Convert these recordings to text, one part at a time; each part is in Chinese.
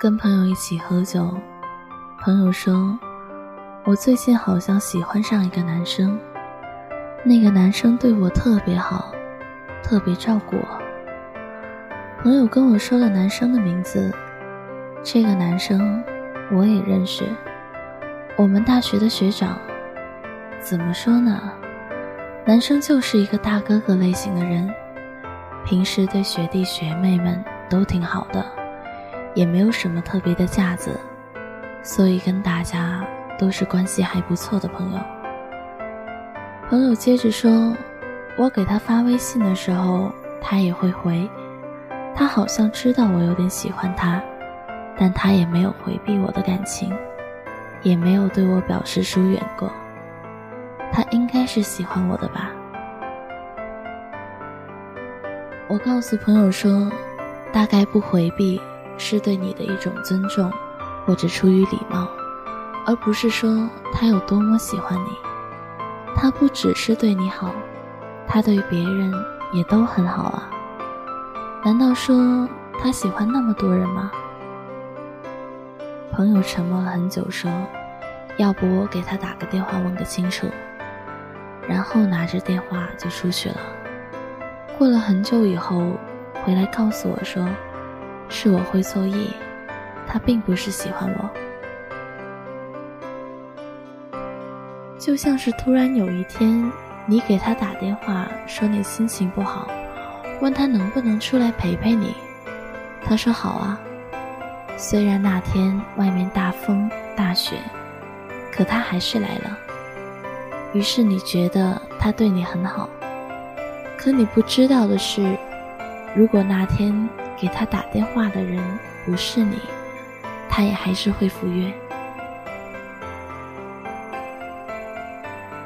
跟朋友一起喝酒，朋友说：“我最近好像喜欢上一个男生，那个男生对我特别好，特别照顾我。”朋友跟我说了男生的名字，这个男生我也认识，我们大学的学长。怎么说呢？男生就是一个大哥哥类型的人，平时对学弟学妹们都挺好的。也没有什么特别的架子，所以跟大家都是关系还不错的朋友。朋友接着说：“我给他发微信的时候，他也会回。他好像知道我有点喜欢他，但他也没有回避我的感情，也没有对我表示疏远过。他应该是喜欢我的吧？”我告诉朋友说：“大概不回避。”是对你的一种尊重，或者出于礼貌，而不是说他有多么喜欢你。他不只是对你好，他对别人也都很好啊。难道说他喜欢那么多人吗？朋友沉默了很久，说：“要不我给他打个电话问个清楚。”然后拿着电话就出去了。过了很久以后，回来告诉我说。是我会错意，他并不是喜欢我。就像是突然有一天，你给他打电话说你心情不好，问他能不能出来陪陪你，他说好啊。虽然那天外面大风大雪，可他还是来了。于是你觉得他对你很好，可你不知道的是，如果那天。给他打电话的人不是你，他也还是会赴约。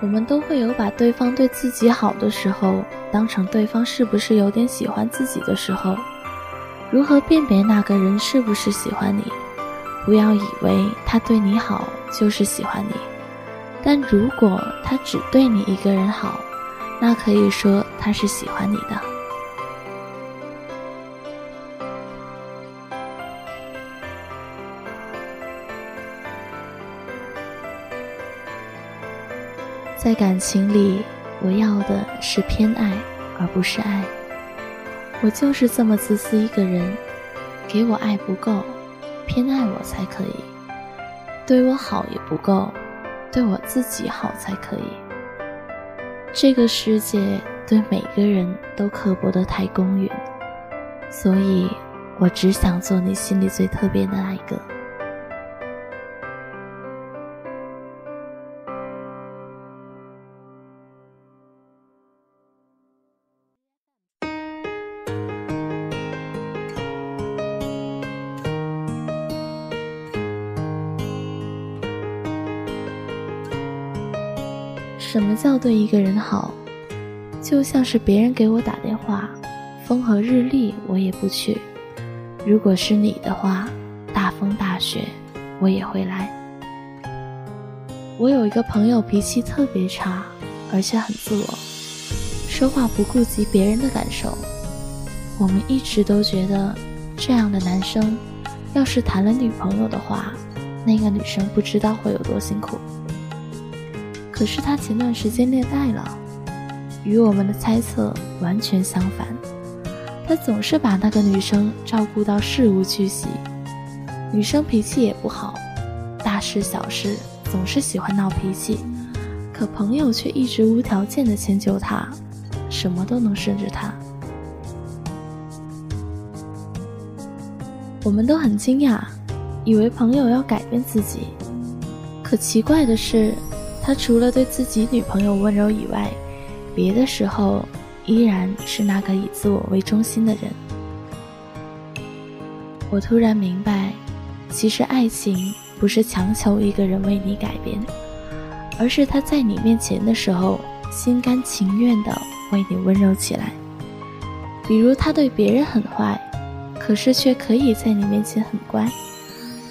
我们都会有把对方对自己好的时候，当成对方是不是有点喜欢自己的时候。如何辨别那个人是不是喜欢你？不要以为他对你好就是喜欢你，但如果他只对你一个人好，那可以说他是喜欢你的。在感情里，我要的是偏爱，而不是爱。我就是这么自私一个人，给我爱不够，偏爱我才可以；对我好也不够，对我自己好才可以。这个世界对每个人都刻薄的太公允，所以我只想做你心里最特别的那一个。什么叫对一个人好？就像是别人给我打电话，风和日丽我也不去；如果是你的话，大风大雪我也会来。我有一个朋友脾气特别差，而且很自我，说话不顾及别人的感受。我们一直都觉得，这样的男生，要是谈了女朋友的话，那个女生不知道会有多辛苦。可是他前段时间恋爱了，与我们的猜测完全相反。他总是把那个女生照顾到事无巨细，女生脾气也不好，大事小事总是喜欢闹脾气。可朋友却一直无条件的迁就他，什么都能顺着他。我们都很惊讶，以为朋友要改变自己。可奇怪的是。他除了对自己女朋友温柔以外，别的时候依然是那个以自我为中心的人。我突然明白，其实爱情不是强求一个人为你改变，而是他在你面前的时候，心甘情愿的为你温柔起来。比如他对别人很坏，可是却可以在你面前很乖，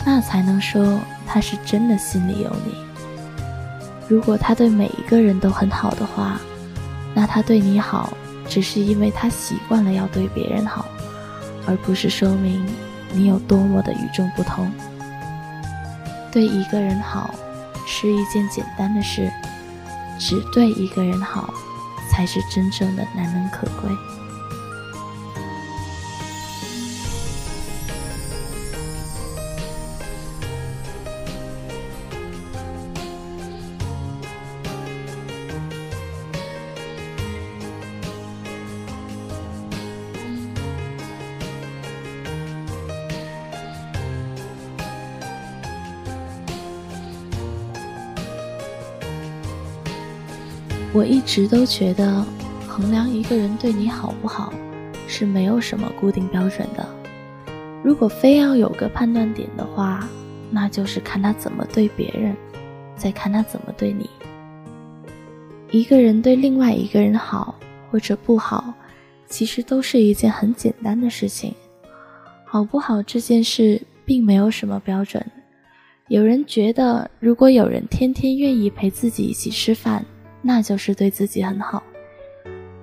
那才能说他是真的心里有你。如果他对每一个人都很好的话，那他对你好，只是因为他习惯了要对别人好，而不是说明你有多么的与众不同。对一个人好是一件简单的事，只对一个人好，才是真正的难能可贵。我一直都觉得，衡量一个人对你好不好，是没有什么固定标准的。如果非要有个判断点的话，那就是看他怎么对别人，再看他怎么对你。一个人对另外一个人好或者不好，其实都是一件很简单的事情。好不好这件事并没有什么标准。有人觉得，如果有人天天愿意陪自己一起吃饭，那就是对自己很好。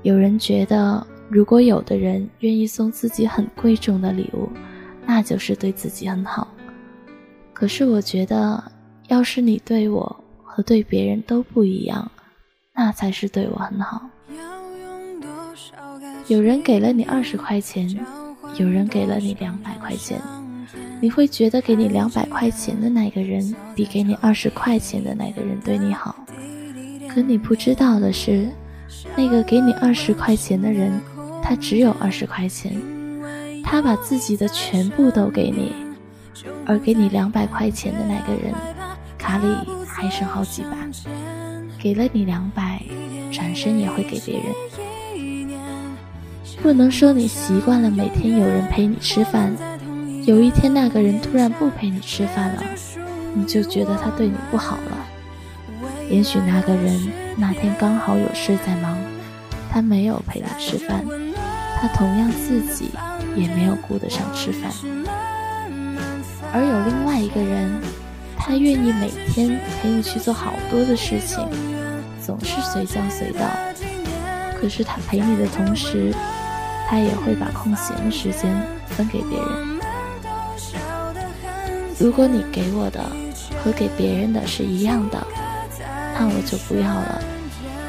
有人觉得，如果有的人愿意送自己很贵重的礼物，那就是对自己很好。可是我觉得，要是你对我和对别人都不一样，那才是对我很好。有人给了你二十块钱，有人给了你两百块钱，你会觉得给你两百块钱的那个人比给你二十块钱的那个人对你好。可你不知道的是，那个给你二十块钱的人，他只有二十块钱，他把自己的全部都给你，而给你两百块钱的那个人，卡里还剩好几百，给了你两百，转身也会给别人。不能说你习惯了每天有人陪你吃饭，有一天那个人突然不陪你吃饭了，你就觉得他对你不好了。也许那个人那天刚好有事在忙，他没有陪你吃饭，他同样自己也没有顾得上吃饭。而有另外一个人，他愿意每天陪你去做好多的事情，总是随叫随到。可是他陪你的同时，他也会把空闲的时间分给别人。如果你给我的和给别人的是一样的。那我就不要了，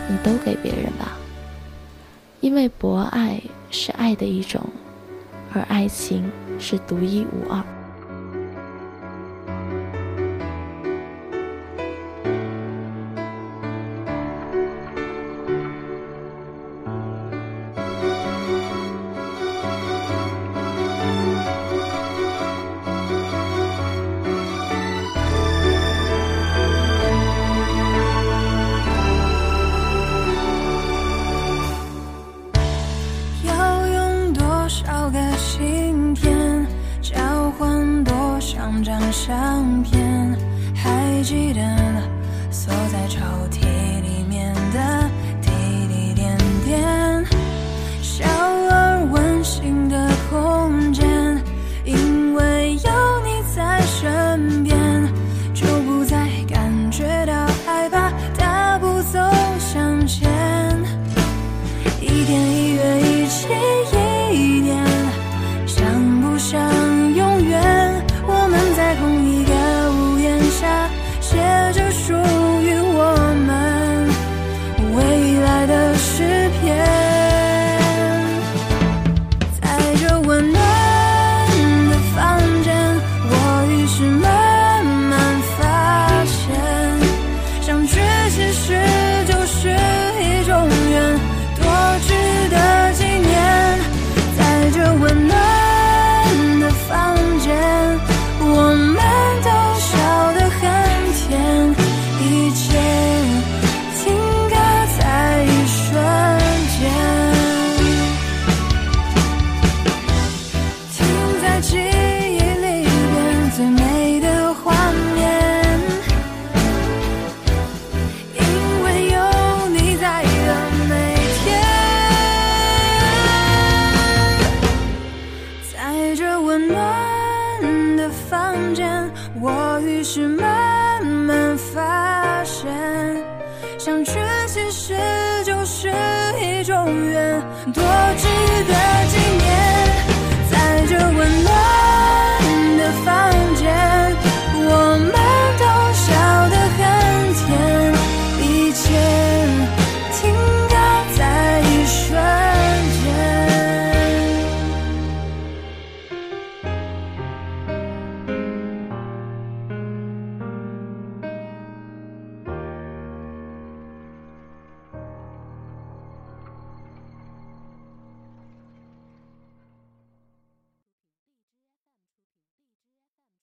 你都给别人吧。因为博爱是爱的一种，而爱情是独一无二。相片，还记得锁在抽屉里面的相聚其实就是一种缘，多值得。